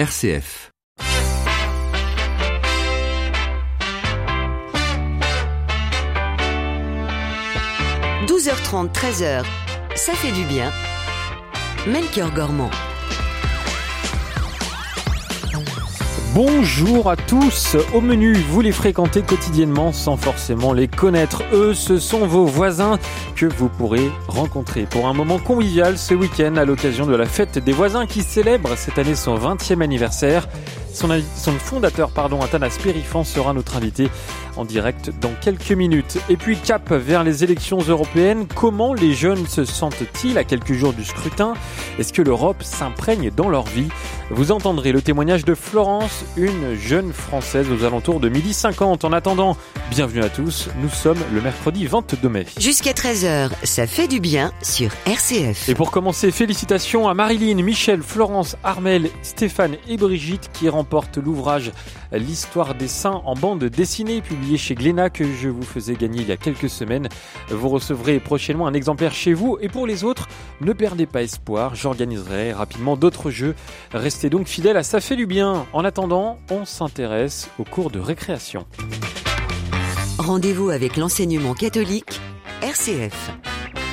RCF. « 12h30, 13h, ça fait du bien. Melchior Gormand. Bonjour à tous. Au menu, vous les fréquentez quotidiennement sans forcément les connaître. Eux, ce sont vos voisins que vous pourrez rencontrer pour un moment convivial ce week-end à l'occasion de la fête des voisins qui célèbre cette année son 20e anniversaire. Son, fondateur, pardon, Athanas Périfan, sera notre invité en direct dans quelques minutes. Et puis cap vers les élections européennes, comment les jeunes se sentent-ils à quelques jours du scrutin? Est-ce que l'Europe s'imprègne dans leur vie? Vous entendrez le témoignage de Florence, une jeune Française aux alentours de 50 En attendant, bienvenue à tous, nous sommes le mercredi 22 mai. Jusqu'à 13h, ça fait du bien sur RCF. Et pour commencer, félicitations à Marilyn, Michel, Florence, Armel, Stéphane et Brigitte qui remportent l'ouvrage L'histoire des saints en bande dessinée publié chez Glénat que je vous faisais gagner il y a quelques semaines. Vous recevrez prochainement un exemplaire chez vous et pour les autres, ne perdez pas espoir, j'organiserai rapidement d'autres jeux. Restez donc fidèles à Ça fait du bien. En attendant, on s'intéresse aux cours de récréation. Rendez-vous avec l'enseignement catholique RCF.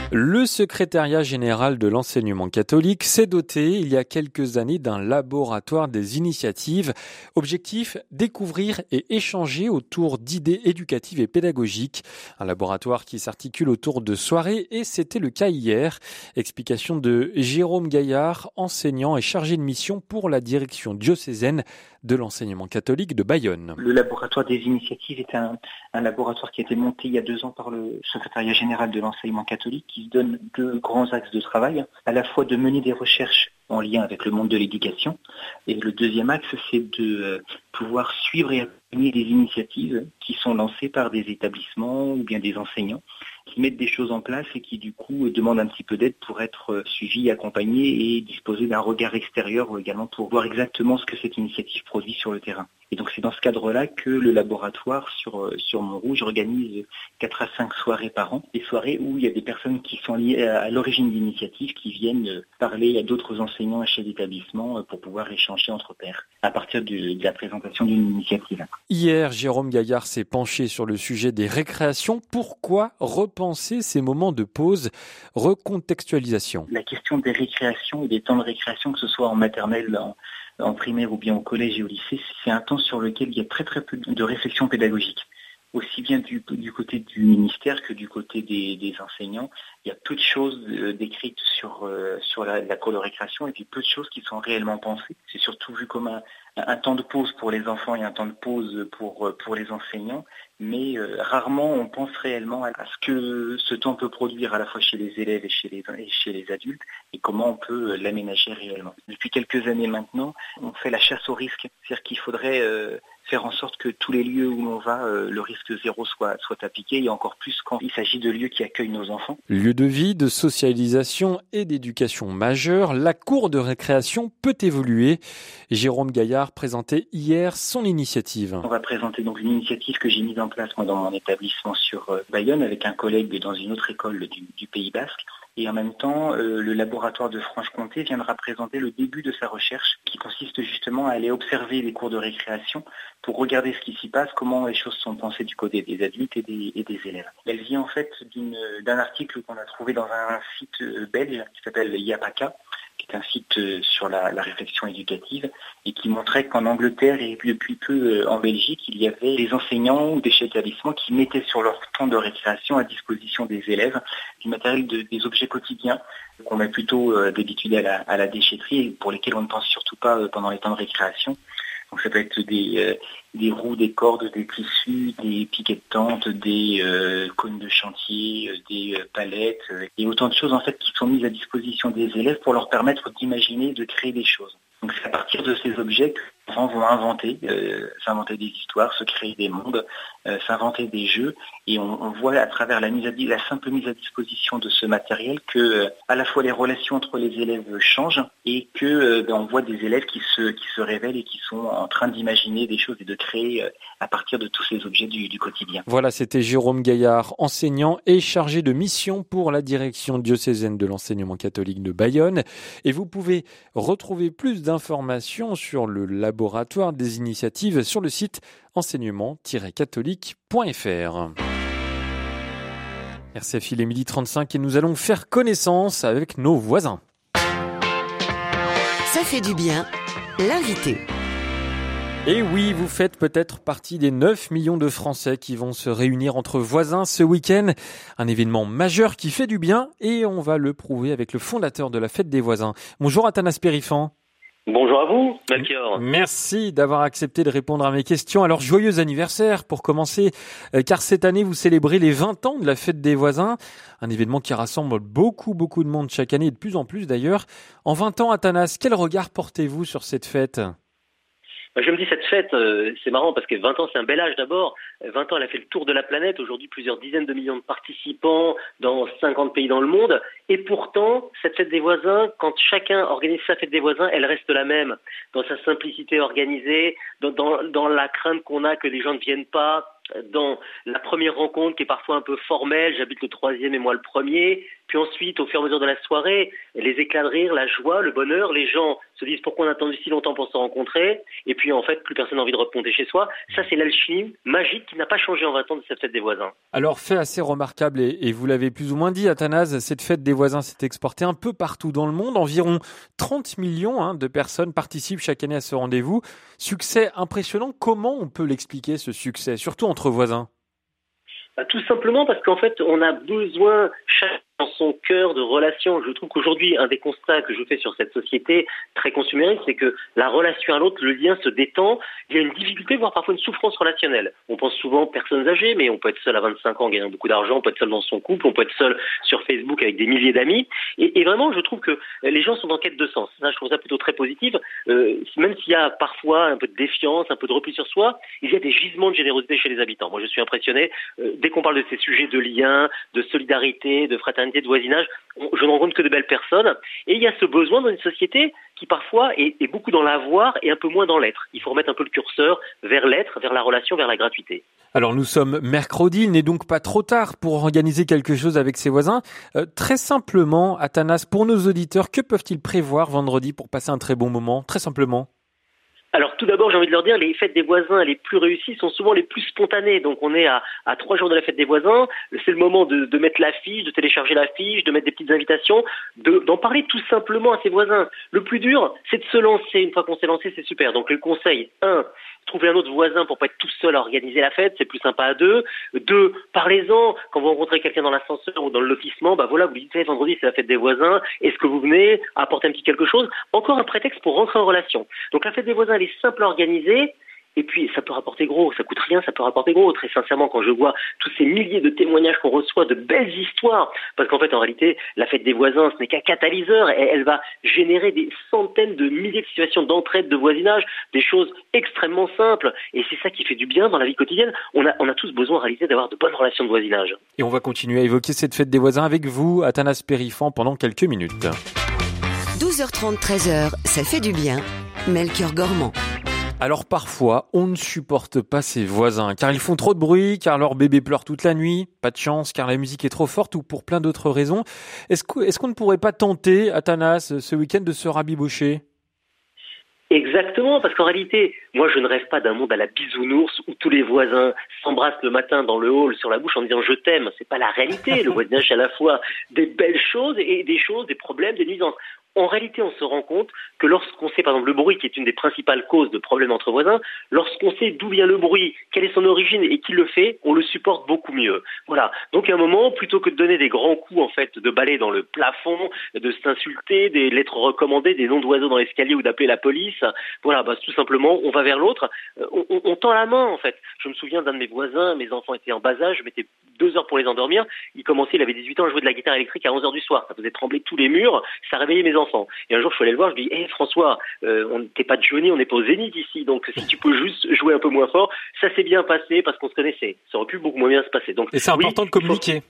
Le secrétariat général de l'enseignement catholique s'est doté il y a quelques années d'un laboratoire des initiatives. Objectif, découvrir et échanger autour d'idées éducatives et pédagogiques. Un laboratoire qui s'articule autour de soirées et c'était le cas hier. Explication de Jérôme Gaillard, enseignant et chargé de mission pour la direction diocésaine de l'enseignement catholique de Bayonne. Le laboratoire des initiatives est un, laboratoire qui a été monté il y a deux ans par le secrétariat général de l'enseignement catholique qui se donne deux grands axes de travail, à la fois de mener des recherches en lien avec le monde de l'éducation, et le deuxième axe, c'est de euh, pouvoir suivre et accompagner des initiatives qui sont lancées par des établissements ou bien des enseignants qui mettent des choses en place et qui du coup demandent un petit peu d'aide pour être euh, suivis, accompagnés et disposer d'un regard extérieur également pour voir exactement ce que cette initiative produit sur le terrain. Et donc c'est dans ce cadre-là que le laboratoire sur, euh, sur Montrouge organise 4 à 5 soirées par an, des soirées où il y a des personnes qui sont liées à l'origine de l'initiative, qui viennent euh, parler à d'autres enseignants et chefs d'établissement pour pouvoir échanger entre pairs à partir de, la présentation d'une initiative. Hier, Jérôme Gaillard s'est penché sur le sujet des récréations. Pourquoi repenser ces moments de pause, recontextualisation? La question des récréations et des temps de récréation, que ce soit en maternelle, en, primaire ou bien au collège et au lycée, c'est un temps sur lequel il y a très très peu de réflexion pédagogique aussi bien du, côté du ministère que du côté des, enseignants. Il y a peu de choses euh, décrites sur, euh, sur la, la, cour de récréation et puis peu de choses qui sont réellement pensées. C'est surtout vu comme un, un, temps de pause pour les enfants et un temps de pause pour, pour les enseignants, mais euh, rarement on pense réellement à ce que ce temps peut produire à la fois chez les élèves et chez les, et chez les adultes et comment on peut l'aménager réellement. Depuis quelques années maintenant, on fait la chasse au risque, c'est-à-dire qu'il faudrait faire en sorte que tous les lieux où l'on va, euh, le risque zéro soit, soit appliqué, et encore plus quand il s'agit de lieux qui accueillent nos enfants. Lieu de vie, de socialisation et d'éducation majeure, la cour de récréation peut évoluer. Jérôme Gaillard présentait hier son initiative. On va présenter donc une initiative que j'ai mise en place moi, dans mon établissement sur euh, Bayonne avec un collègue dans une autre école du, du Pays Basque. Et en même temps, euh, le laboratoire de Franche-Comté viendra présenter le début de sa recherche qui consiste justement à aller observer les cours de récréation pour regarder ce qui s'y passe, comment les choses sont pensées du côté des adultes et des, élèves. Elle vient en fait d'un article qu'on a trouvé dans un site euh, belge qui s'appelle Yapaka, qui est un site euh, sur la, la, réflexion éducative et qui montrait qu'en Angleterre et depuis peu euh, en Belgique, il y avait des enseignants ou des chefs d'établissement qui mettaient sur leur temps de récréation à disposition des élèves du matériel, de, des objets quotidiens qu'on met plutôt euh, d'habitude à la, à la déchetterie et pour lesquels on ne pense surtout pas pendant les temps de récréation. Donc ça peut être des, des roues, des cordes, des tissus, des piquets de tente, des euh, cônes de chantier, euh, des palettes, et autant de choses en fait qui sont mises à disposition des élèves pour leur permettre d'imaginer, de créer des choses. Donc c'est à partir de ces objets enfants vont inventer, euh, s'inventer des histoires, se créer des mondes, euh, s'inventer des jeux, et on, voit à travers la, mise à, la simple mise à disposition de ce matériel que euh, à la fois les relations entre les élèves changent et que ben, on voit des élèves qui se, qui se révèlent et qui sont en train d'imaginer des choses et de créer à partir de tous ces objets du, du quotidien. Voilà, c'était Jérôme Gaillard, enseignant et chargé de mission pour la direction diocésaine de l'enseignement catholique de Bayonne. Et vous pouvez retrouver plus d'informations sur le laboratoire des initiatives sur le site enseignement-catholique.fr. RCF, il est midi 35 et nous allons faire connaissance avec nos voisins. Ça fait du bien, l'invité. Et oui, vous faites peut-être partie des 9 millions de Français qui vont se réunir entre voisins ce week-end. Un événement majeur qui fait du bien et on va le prouver avec le fondateur de la fête des voisins. Bonjour Athanas Périfan. Bonjour à vous, Melchior. Merci d'avoir accepté de répondre à mes questions. Alors, joyeux anniversaire pour commencer, euh, car cette année, vous célébrez les 20 ans de la fête des voisins, un événement qui rassemble beaucoup, beaucoup de monde chaque année, et de plus en plus d'ailleurs. En 20 ans, Athanas, quel regard portez-vous sur cette fête? Je me dis cette fête, euh, c'est marrant parce que 20 ans c'est un bel âge d'abord. 20 ans elle a fait le tour de la planète, aujourd'hui plusieurs dizaines de millions de participants dans 50 pays dans le monde. Et pourtant, cette fête des voisins, quand chacun organise sa fête des voisins, elle reste la même, dans sa simplicité organisée, dans la crainte qu'on a que les gens ne viennent pas, dans la première rencontre qui est parfois un peu formelle, j'habite le troisième et moi le premier, puis ensuite, au fur et à mesure de la soirée, les éclats de rire, la joie, le bonheur, les gens se disent pourquoi on a attendu si longtemps pour se rencontrer, et puis en fait, plus personne n'a envie de remonter chez soi. Ça, c'est l'alchimie magique qui n'a pas changé en 20 ans de cette fête des voisins. Alors, fait assez remarquable, et, vous l'avez plus ou moins dit, Athanase, cette fête des voisins s'est exportée un peu partout dans le monde. Environ 30 millions hein, de personnes participent chaque année à ce rendez-vous. Succès impressionnant. Comment on peut l'expliquer, ce succès, surtout entre voisins? Bah, Tout simplement parce qu'en fait, on a besoin chaque dans son cœur de relation. Je trouve qu'aujourd'hui, un des constats que je fais sur cette société très consumériste, c'est que la relation à l'autre, le lien se détend. Il y a une difficulté, voire parfois une souffrance relationnelle. On pense souvent aux personnes âgées, mais on peut être seul à 25 ans gagnant beaucoup d'argent, on peut être seul dans son couple, on peut être seul sur Facebook avec des milliers d'amis. Et, et, vraiment, je trouve que les gens sont en quête de sens. Ça, je trouve ça plutôt très positif. Euh, même s'il y a parfois un peu de défiance, un peu de repli sur soi, il y a des gisements de générosité chez les habitants. Moi, je suis impressionné. Euh, dès qu'on parle de ces sujets de lien, de solidarité, de fraternité, de voisinage, je ne rencontre que de belles personnes. Et il y a ce besoin dans une société qui parfois est, beaucoup dans l'avoir et un peu moins dans l'être. Il faut remettre un peu le curseur vers l'être, vers la relation, vers la gratuité. Alors nous sommes mercredi, il n'est donc pas trop tard pour organiser quelque chose avec ses voisins. Euh, très simplement, Athanas, pour nos auditeurs, que peuvent-ils prévoir vendredi pour passer un très bon moment? Très simplement. Alors tout d'abord, j'ai envie de leur dire, les fêtes des voisins les plus réussies sont souvent les plus spontanées. Donc on est à, trois jours de la fête des voisins, c'est le moment de, mettre l'affiche, de télécharger l'affiche, de mettre des petites invitations, d'en parler tout simplement à ses voisins. Le plus dur, c'est de se lancer. Une fois qu'on s'est lancé, c'est super. Donc le conseil, un, trouver un autre voisin pour pas être tout seul à organiser la fête, c'est plus sympa à deux. Deux, parlez-en quand vous rencontrez quelqu'un dans l'ascenseur ou dans le lotissement, bah voilà, vous dites vendredi c'est la fête des voisins, est-ce que vous venez apporter un petit quelque chose? Encore un prétexte pour rentrer en relation. Donc la fête des voisins elle est simple à organiser, et puis, ça peut rapporter gros, ça coûte rien, ça peut rapporter gros. Très sincèrement, quand je vois tous ces milliers de témoignages qu'on reçoit, de belles histoires, parce qu'en fait, en réalité, la fête des voisins, ce n'est qu'un catalyseur, et elle va générer des centaines de milliers de situations d'entraide, de voisinage, des choses extrêmement simples. Et c'est ça qui fait du bien dans la vie quotidienne. On a, on a tous besoin, en réalité, d'avoir de bonnes relations de voisinage. Et on va continuer à évoquer cette fête des voisins avec vous, Athanas Périfan, pendant quelques minutes. 12h30, 13h, ça fait du bien. Melchior Gormand. Alors parfois, on ne supporte pas ses voisins, car ils font trop de bruit, car leur bébé pleure toute la nuit, pas de chance, car la musique est trop forte, ou pour plein d'autres raisons. Est-ce qu'on ne pourrait pas tenter, Athanas, ce week-end de se rabibocher? Exactement, parce qu'en réalité, moi je ne rêve pas d'un monde à la bisounours où tous les voisins s'embrassent le matin dans le hall sur la bouche en disant je t'aime. C'est pas la réalité. Le voisinage, c'est à la fois des belles choses et des choses, des problèmes, des nuisances en réalité, on se rend compte que lorsqu'on sait, par exemple, le bruit, qui est une des principales causes de problèmes entre voisins, lorsqu'on sait d'où vient le bruit, quelle est son origine et qui le fait, on le supporte beaucoup mieux. Voilà. Donc, à un moment, plutôt que de donner des grands coups, en fait, de balai dans le plafond, de s'insulter, des lettres recommandées, des noms d'oiseaux dans l'escalier ou d'appeler la police, voilà, bah, tout simplement, on va vers l'autre, euh, on, on, tend la main, en fait. Je me souviens d'un de mes voisins, mes enfants étaient en bas âge, je mettais deux heures pour les endormir. Il commençait, il avait 18 ans, à jouer de la guitare électrique à 11 heures du soir. Ça faisait trembler tous les murs, ça réveillait mes enfants Et un jour, je suis allé le voir, je lui dis, hé François, euh, on t'es pas de Johnny, on n'est pas au Zénith ici, donc si tu peux juste jouer un peu moins fort, ça s'est bien passé parce qu'on se connaissait. Ça aurait pu beaucoup moins bien se passer. Donc, et c'est important de communiquer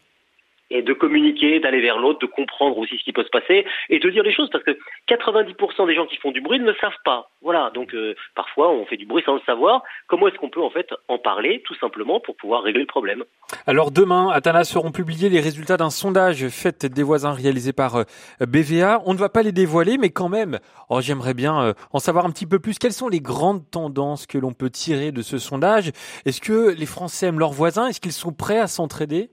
et de communiquer, d'aller vers l'autre, de comprendre aussi ce qui peut se passer et de dire les choses parce que 90% des gens qui font du bruit ne le savent pas. Voilà, donc euh, parfois on fait du bruit sans le savoir. Comment est-ce qu'on peut en fait en parler tout simplement pour pouvoir régler le problème? Alors demain, Athanas seront publiés les résultats d'un sondage fait des voisins réalisé par euh, BVA. On ne va pas les dévoiler, mais quand même, oh, j'aimerais bien euh, en savoir un petit peu plus. Quelles sont les grandes tendances que l'on peut tirer de ce sondage? Est-ce que les Français aiment leurs voisins? Est-ce qu'ils sont prêts à s'entraider?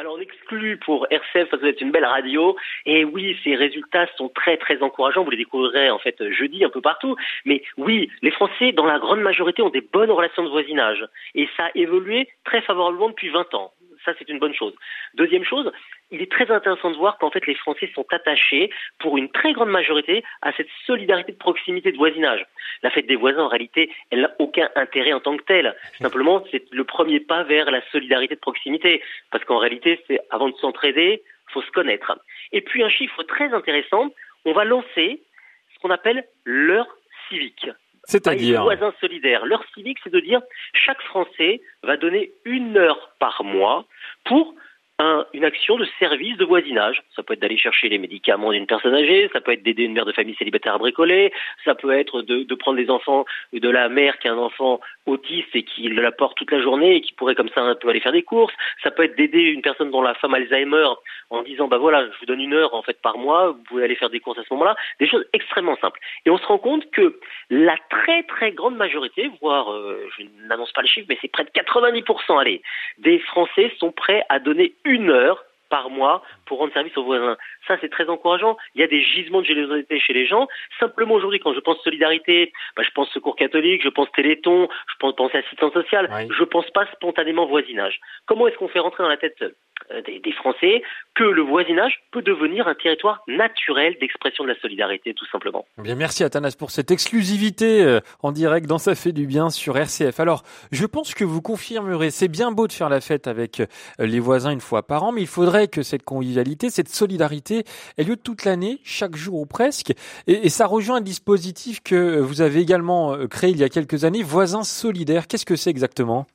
Alors on exclut pour RCF parce que vous êtes une belle radio. Et oui, ces résultats sont très très encourageants. Vous les découvrirez en fait jeudi un peu partout. Mais oui, les Français, dans la grande majorité, ont des bonnes relations de voisinage. Et ça a évolué très favorablement depuis 20 ans ça c'est une bonne chose. Deuxième chose, il est très intéressant de voir qu'en fait les Français sont attachés pour une très grande majorité à cette solidarité de proximité de voisinage. La fête des voisins en réalité, elle n'a aucun intérêt en tant que telle. Simplement, c'est le premier pas vers la solidarité de proximité parce qu'en réalité, c'est avant de s'entraider, faut se connaître. Et puis un chiffre très intéressant, on va lancer ce qu'on appelle l'heure civique. C'est-à-dire voisins solidaires. L'heure civique, c'est de dire chaque Français va donner une heure par mois pour une action de service de voisinage. Ça peut être d'aller chercher les médicaments d'une personne âgée, ça peut être d'aider une mère de famille célibataire à bricoler, ça peut être de, prendre les enfants de la mère qui a un enfant autiste et qui la porte toute la journée et qui pourrait comme ça un peu aller faire des courses. Ça peut être d'aider une personne dont la femme Alzheimer en disant bah voilà, je vous donne une heure en fait par mois, vous pouvez aller faire des courses à ce moment-là. Des choses extrêmement simples. Et on se rend compte que la très très grande majorité, voire euh, je n'annonce pas le chiffre, mais c'est près de 90% allez, des Français sont prêts à donner une heure par mois pour rendre service aux voisins. Ça, c'est très encourageant. Il y a des gisements de générosité chez les gens. Simplement, aujourd'hui, quand je pense solidarité, bah, je pense secours catholique, je pense téléthon, je pense penser assistance sociale. Je pense pas spontanément voisinage. Comment est-ce qu'on fait rentrer dans la tête euh, des, Français que le voisinage peut devenir un territoire naturel d'expression de la solidarité, tout simplement. Bien, merci Athanas pour cette exclusivité euh, en direct dans Ça fait du bien sur RCF. Alors, je pense que vous confirmerez, c'est bien beau de faire la fête avec euh, les voisins une fois par an, mais il faudrait que cette convivialité, cette solidarité ait lieu toute l'année, chaque jour ou presque. Et, et ça rejoint un dispositif que vous avez également créé il y a quelques années, Voisins solidaires. Qu'est-ce que c'est exactement?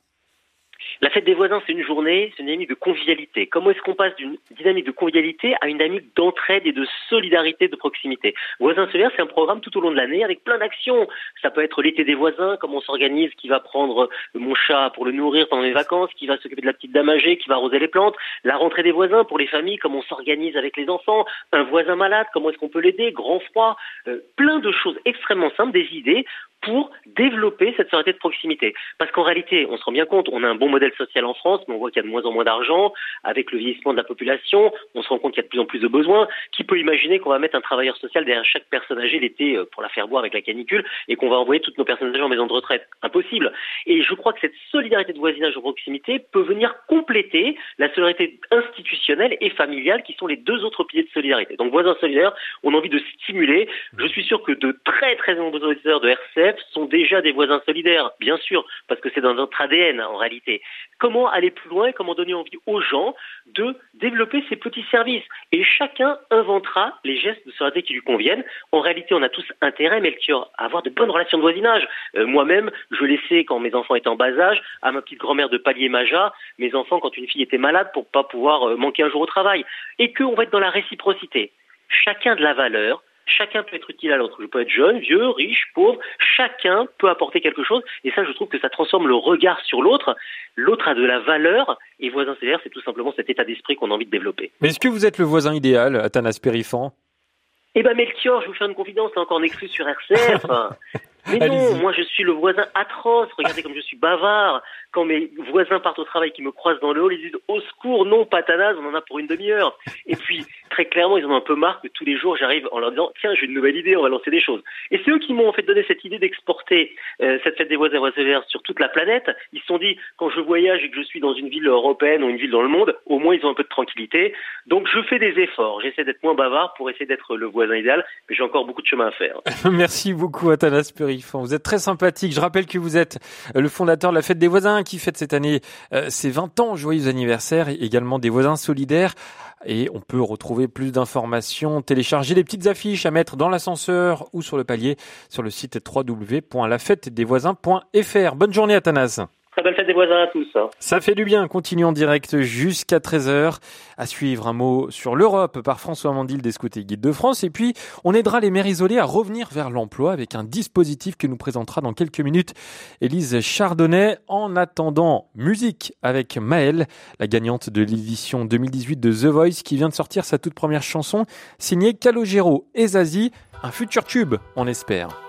La fête des voisins, c'est une journée, c'est une dynamique de convivialité. Comment est-ce qu'on passe d'une dynamique de convivialité à une dynamique d'entraide et de solidarité de proximité? Voisins solidaires, c'est un programme tout au long de l'année avec plein d'actions. Ça peut être l'été des voisins, comment on s'organise, qui va prendre mon chat pour le nourrir pendant les vacances, qui va s'occuper de la petite dame âgée, qui va arroser les plantes. La rentrée des voisins pour les familles, comment on s'organise avec les enfants. Un voisin malade, comment est-ce qu'on peut l'aider? Grand froid. Euh, plein de choses extrêmement simples, des idées pour développer cette solidarité de proximité. Parce qu'en réalité, on se rend bien compte, on a un bon modèle social en France, mais on voit qu'il y a de moins en moins d'argent. Avec le vieillissement de la population, on se rend compte qu'il y a de plus en plus de besoins. Qui peut imaginer qu'on va mettre un travailleur social derrière chaque personne âgée l'été euh, pour la faire boire avec la canicule et qu'on va envoyer toutes nos personnes âgées en maison de retraite? Impossible. Et je crois que cette solidarité de voisinage de proximité peut venir compléter la solidarité institutionnelle et familiale qui sont les deux autres piliers de solidarité. Donc voisins solidaires, on a envie de stimuler. Je suis sûr que de très très nombreux auditeurs de RCF sont déjà des voisins solidaires, bien sûr, parce que c'est dans notre ADN en réalité. Comment aller plus loin et comment donner envie aux gens de développer ces petits services? Et chacun inventera les gestes de solidarité qui lui conviennent. En réalité, on a tous intérêt, Melchior, à avoir de bonnes relations de voisinage. Euh, moi-même, je laissais, quand mes enfants étaient en bas âge, à ma petite grand-mère de palier Maja, mes enfants quand une fille était malade pour pas pouvoir euh, manquer un jour au travail. Et qu'on va être dans la réciprocité. Chacun de la valeur, Chacun peut être utile à l'autre. Je peux être jeune, vieux, riche, pauvre. Chacun peut apporter quelque chose. Et ça, je trouve que ça transforme le regard sur l'autre. L'autre a de la valeur. Et voisin CR, c'est tout simplement cet état d'esprit qu'on a envie de développer. Mais est-ce que vous êtes le voisin idéal, Athanas Périfan Eh ben, Melchior, je vous faire une confidence, c'est encore en exclu sur RCF. Mais non, moi je suis le voisin atroce. Regardez comme je suis bavard. Quand mes voisins partent au travail, qui me croisent dans le hall, ils disent au secours, non, patanase, on en a pour une demi-heure. Et puis très clairement, ils en ont un peu marre que tous les jours j'arrive en leur disant tiens, j'ai une nouvelle idée, on va lancer des choses. Et c'est eux qui m'ont en fait donné cette idée d'exporter euh, cette fête des voisins voisins sur toute la planète. Ils se sont dit quand je voyage et que je suis dans une ville européenne ou une ville dans le monde, au moins ils ont un peu de tranquillité. Donc je fais des efforts. J'essaie d'être moins bavard pour essayer d'être le voisin idéal, mais j'ai encore beaucoup de chemin à faire. Merci beaucoup, Athanas Perry Vous êtes très sympathique. Je rappelle que vous êtes le fondateur de la fête des voisins qui fête cette année euh, ses 20 ans. Joyeux anniversaire. Également des voisins solidaires. Et on peut retrouver plus d'informations, télécharger les petites affiches à mettre dans l'ascenseur ou sur le palier sur le site www.lafêtedesvoisins.fr. Bonne journée Athanas. Hein. Ça fait du bien. Continue en direct jusqu'à 13h. À suivre un mot sur l'Europe par François Mandil des Scouts et Guides de France. Et puis, on aidera les mères isolées à revenir vers l'emploi avec un dispositif que nous présentera dans quelques minutes Élise Chardonnay. En attendant, musique avec Maëlle, la gagnante de l'édition 2018 de The Voice qui vient de sortir sa toute première chanson signée Calogero et Zazie. Un futur tube, on espère.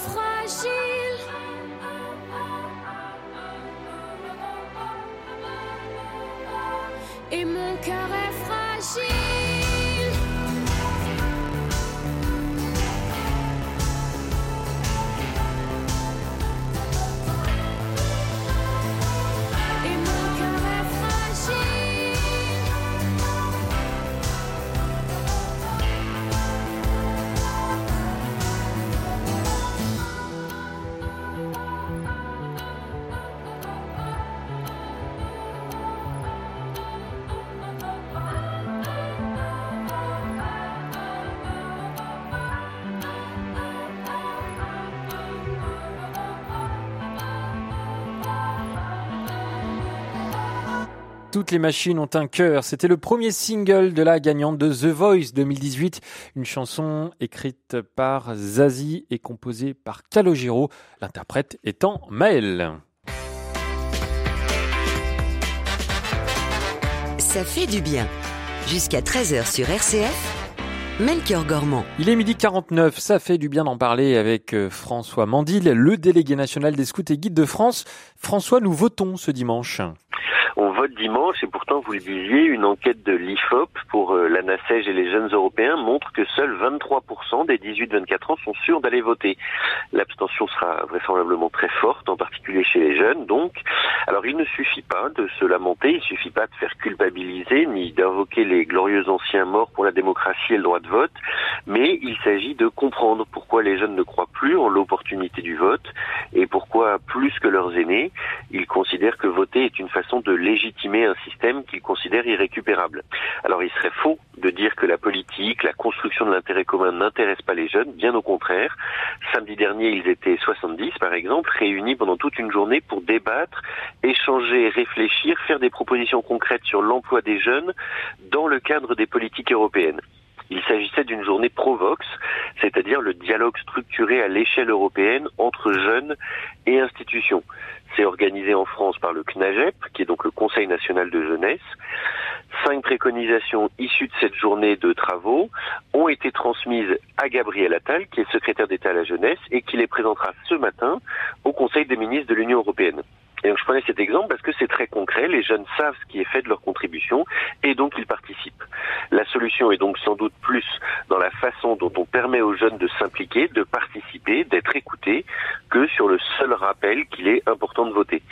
frère. Toutes les machines ont un cœur. C'était le premier single de la gagnante de The Voice 2018. Une chanson écrite par Zazie et composée par Calogero, l'interprète étant Maël. Ça fait du bien. Jusqu'à 13h sur RCF. Melchior Gormand. Il est midi 49, ça fait du bien d'en parler avec euh, François Mandil, le délégué national des scouts et guides de France. François, nous votons ce dimanche. On vote dimanche et pourtant, vous le disiez, une enquête de l'IFOP pour euh, la NACEG et les jeunes européens montre que seuls 23% des 18-24 ans sont sûrs d'aller voter. L'abstention sera vraisemblablement très forte, en particulier chez les jeunes, donc, Alors il ne suffit pas de se lamenter, il suffit pas de faire culpabiliser ni d'invoquer les glorieux anciens morts pour la démocratie et le droit de vote, mais il s'agit de comprendre pourquoi les jeunes ne croient plus en l'opportunité du vote et pourquoi plus que leurs aînés, ils considèrent que voter est une façon de légitimer un système qu'ils considèrent irrécupérable. Alors il serait faux de dire que la politique, la construction de l'intérêt commun n'intéresse pas les jeunes, bien au contraire. Samedi dernier, ils étaient 70 par exemple, réunis pendant toute une journée pour débattre, échanger, réfléchir, faire des propositions concrètes sur l'emploi des jeunes dans le cadre des politiques européennes. Il s'agissait d'une journée Provox, c'est-à-dire le dialogue structuré à l'échelle européenne entre jeunes et institutions. C'est organisé en France par le CNAGEP, qui est donc le Conseil national de jeunesse. Cinq préconisations issues de cette journée de travaux ont été transmises à Gabriel Attal, qui est secrétaire d'État à la jeunesse, et qui les présentera ce matin au Conseil des ministres de l'Union européenne. Et donc je prenais cet exemple parce que c'est très concret, les jeunes savent ce qui est fait de leur contribution et donc ils participent. La solution est donc sans doute plus dans la façon dont on permet aux jeunes de s'impliquer, de participer, d'être écoutés, que sur le seul rappel qu'il est important de voter.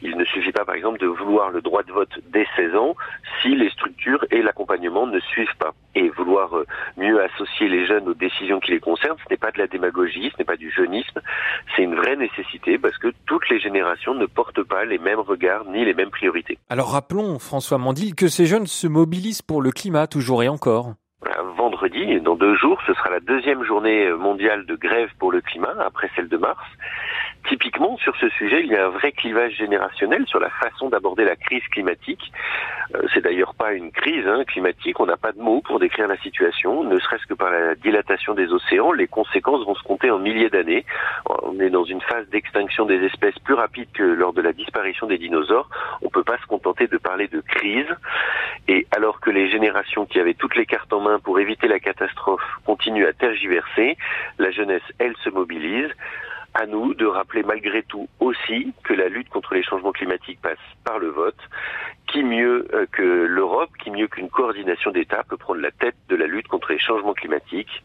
Il ne suffit pas par exemple de vouloir le droit de vote dès 16 ans si les structures et l'accompagnement ne suivent pas. Et vouloir euh, mieux associer les jeunes aux décisions qui les concernent, ce n'est pas de la démagogie, ce n'est pas du jeunisme, c'est une vraie nécessité parce que toutes les générations ne portent pas les mêmes regards ni les mêmes priorités. Alors rappelons, François Mandil, que ces jeunes se mobilisent pour le climat toujours et encore vendredi, dans deux jours, ce sera la deuxième journée mondiale de grève pour le climat, après celle de mars. Typiquement, sur ce sujet, il y a un vrai clivage générationnel sur la façon d'aborder la crise climatique. Euh, c'est d'ailleurs pas une crise hein, climatique, on n'a pas de mots pour décrire la situation, ne serait-ce que par la dilatation des océans, les conséquences vont se compter en milliers d'années. On est dans une phase d'extinction des espèces plus rapide que lors de la disparition des dinosaures. On peut pas se contenter de parler de crise. Et alors que les générations qui avaient toutes les cartes en main pour éviter la catastrophe continuent à tergiverser, la jeunesse, elle, se mobilise à nous de rappeler malgré tout aussi que la lutte contre les changements climatiques passe par le vote. Qui mieux euh, que l'Europe, qui mieux qu'une coordination d'États peut prendre la tête de la lutte contre les changements climatiques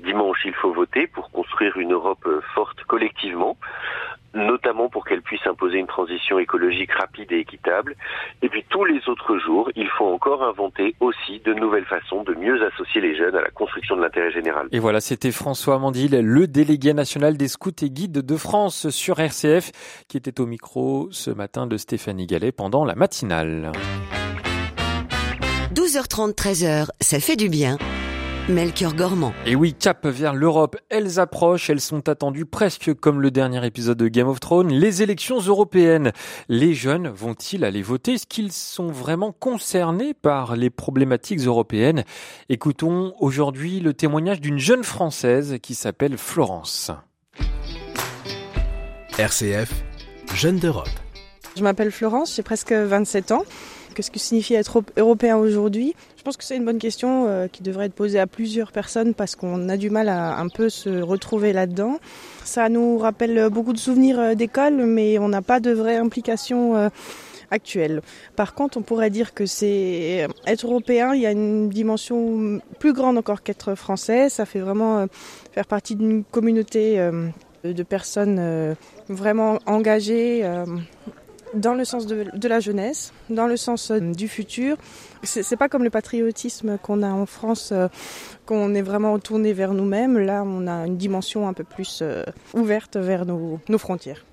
Dimanche, il faut voter pour construire une Europe euh, forte collectivement notamment pour qu'elle puisse imposer une transition écologique rapide et équitable. Et puis tous les autres jours, il faut encore inventer aussi de nouvelles façons de mieux associer les jeunes à la construction de l'intérêt général. Et voilà, c'était François Mandil, le délégué national des scouts et guides de France sur RCF, qui était au micro ce matin de Stéphanie Gallet pendant la matinale. 12h30, 13h, ça fait du bien. Melchior Gormand. Et oui, cap vers l'Europe, elles approchent, elles sont attendues presque comme le dernier épisode de Game of Thrones, les élections européennes. Les jeunes vont-ils aller voter? Est-ce qu'ils sont vraiment concernés par les problématiques européennes? Écoutons aujourd'hui le témoignage d'une jeune Française qui s'appelle Florence. RCF, Jeune d'Europe. Je m'appelle Florence, j'ai presque 27 ans. Qu'est-ce que signifie être européen aujourd'hui Je pense que c'est une bonne question euh, qui devrait être posée à plusieurs personnes parce qu'on a du mal à un peu se retrouver là-dedans. Ça nous rappelle beaucoup de souvenirs euh, d'école, mais on n'a pas de vraie implication euh, actuelle. Par contre, on pourrait dire que c'est être européen, il y a une dimension plus grande encore qu'être français. Ça fait vraiment faire partie d'une communauté de personnes vraiment engagées dans le sens de, la jeunesse, dans le sens euh, du futur. C'est pas comme le patriotisme qu'on a en France, euh, qu'on est vraiment tourné vers nous-mêmes. Là, on a une dimension un peu plus euh, ouverte vers nos frontières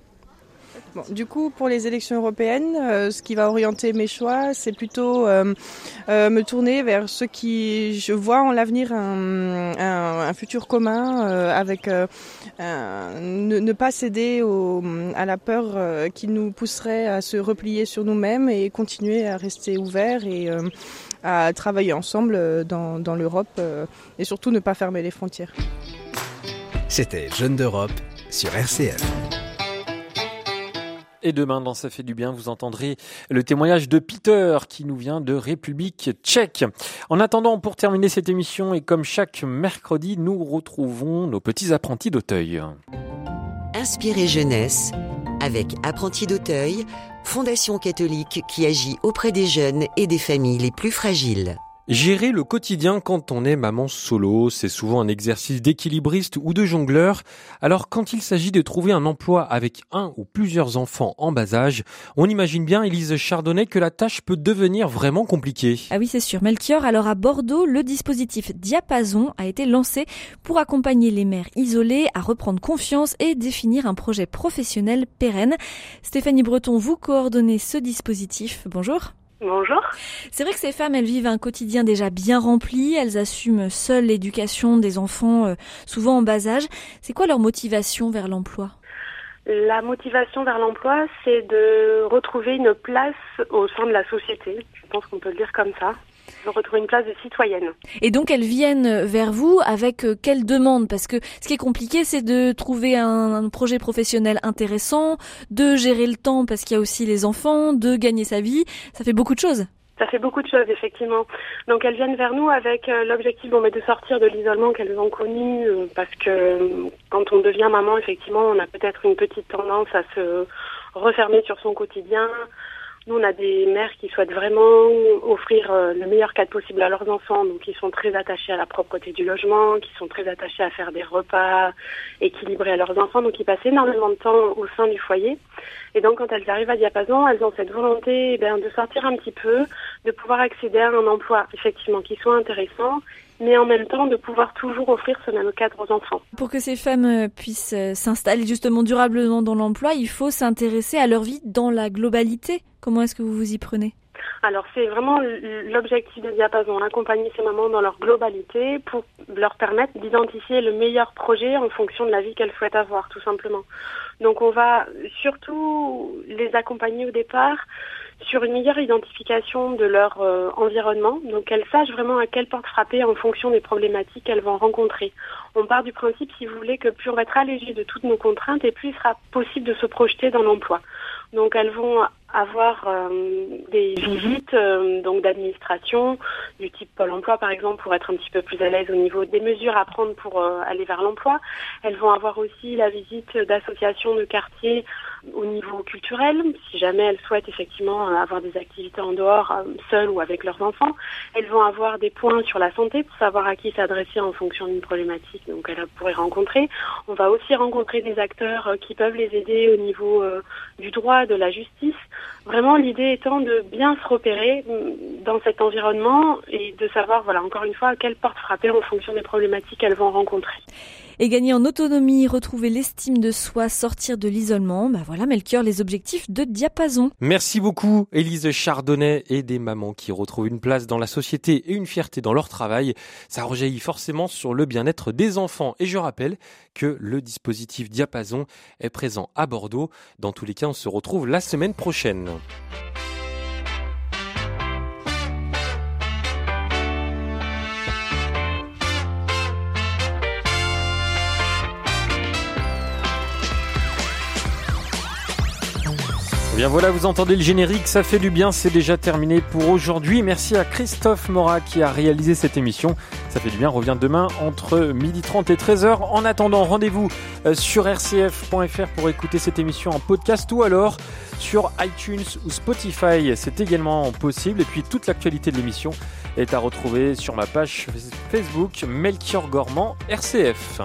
du coup, pour les élections européennes, euh, ce qui va orienter mes choix, c'est plutôt euh, euh, me tourner vers ce qui, je vois en l'avenir un, futur commun avec ne, pas céder à la peur qui nous pousserait à se replier sur nous-mêmes et continuer à rester ouverts et à travailler ensemble dans, l'Europe et surtout ne pas fermer les frontières. C'était Jeune d'Europe sur RCF. Et demain, dans Ça fait du bien, vous entendrez le témoignage de Peter qui nous vient de République tchèque. En attendant, pour terminer cette émission, et comme chaque mercredi, nous retrouvons nos petits apprentis d'Auteuil. Inspirez jeunesse avec Apprentis d'Auteuil, fondation catholique qui agit auprès des jeunes et des familles les plus fragiles. Gérer le quotidien quand on est maman solo, c'est souvent un exercice d'équilibriste ou de jongleur. Alors quand il s'agit de trouver un emploi avec un ou plusieurs enfants en bas âge, on imagine bien, Elise Chardonnay, que la tâche peut devenir vraiment compliquée. Ah oui, c'est sûr. Melchior, alors à Bordeaux, le dispositif Diapason a été lancé pour accompagner les mères isolées à reprendre confiance et définir un projet professionnel pérenne. Stéphanie Breton, vous coordonnez ce dispositif. Bonjour. Bonjour. C'est vrai que ces femmes, elles vivent un quotidien déjà bien rempli, elles assument seules l'éducation des enfants, euh, souvent en bas âge. C'est quoi leur motivation vers l'emploi? La motivation vers l'emploi, c'est de retrouver une place au sein de la société. Je pense qu'on peut le dire comme ça retrouver une place de citoyenne. Et donc elles viennent vers vous avec euh, quelle demande? Parce que ce qui est compliqué, c'est de trouver un, projet professionnel intéressant, de gérer le temps parce qu'il y a aussi les enfants, de gagner sa vie. Ça fait beaucoup de choses. Ça fait beaucoup de choses, effectivement. Donc elles viennent vers nous avec euh, l'objectif bon, de sortir de l'isolement qu'elles ont connu, euh, parce que quand on devient maman, effectivement, on a peut-être une petite tendance à se refermer sur son quotidien, nous, on a des mères qui souhaitent vraiment offrir euh, le meilleur cadre possible à leurs enfants, donc ils sont très attachés à la propreté du logement, qui sont très attachés à faire des repas équilibrés à leurs enfants, donc ils passent énormément de temps au sein du foyer. Et donc, quand elles arrivent à Diapason, elles ont cette volonté eh de sortir un petit peu, de pouvoir accéder à un emploi, effectivement, qui soit intéressant, mais en même temps de pouvoir toujours offrir ce même cadre aux enfants. Pour que ces femmes euh, puissent euh, s'installer justement durablement dans l'emploi, il faut s'intéresser à leur vie dans la globalité. Comment est-ce que vous vous y prenez? Alors c'est vraiment l'objectif de Diapason, accompagner ces mamans dans leur globalité pour leur permettre d'identifier le meilleur projet en fonction de la vie qu'elles souhaitent avoir, tout simplement. Donc on va surtout les accompagner au départ sur une meilleure identification de leur euh, environnement, donc qu'elles sachent vraiment à quelle porte frapper en fonction des problématiques qu'elles vont rencontrer. On part du principe, si vous voulez, que plus on va être allégé de toutes nos contraintes et plus il sera possible de se projeter dans l'emploi. Donc elles vont avoir euh, des visites euh, donc d'administration du type Pôle Emploi par exemple pour être un petit peu plus à l'aise au niveau des mesures à prendre pour aller vers l'emploi. Elles vont avoir aussi la visite d'associations de quartier au niveau culturel, si jamais elles souhaitent effectivement avoir des activités en dehors, seules ou avec leurs enfants. Elles vont avoir des points sur la santé pour savoir à qui s'adresser en fonction d'une problématique donc pourraient rencontrer. On va aussi rencontrer des acteurs qui peuvent les aider au niveau du droit, de la justice. Vraiment, l'idée étant de bien se repérer dans cet environnement et de savoir, voilà, encore une fois, à quelle porte frapper en fonction des problématiques qu'elles vont rencontrer. Et gagner en autonomie, retrouver l'estime de soi, sortir de l'isolement, bah voilà Melchior, les objectifs de Diapason. Merci beaucoup Élise Chardonnay et des mamans qui retrouvent une place dans la société et une fierté dans leur travail. Ça rejaillit forcément sur le bien-être des enfants. Et je rappelle que le dispositif Diapason est présent à Bordeaux. Dans tous les cas, on se retrouve la semaine prochaine. Eh bien voilà, vous entendez le générique, ça fait du bien, c'est déjà terminé pour aujourd'hui. Merci à Christophe Morat qui a réalisé cette émission. Ça fait du bien, revient demain entre 12h30 et 13h. En attendant, rendez-vous euh, sur rcf.fr pour écouter cette émission en podcast ou alors sur iTunes ou Spotify. C'est également possible. Et puis toute l'actualité de l'émission est à retrouver sur ma page Facebook Melchior Gormand RCF.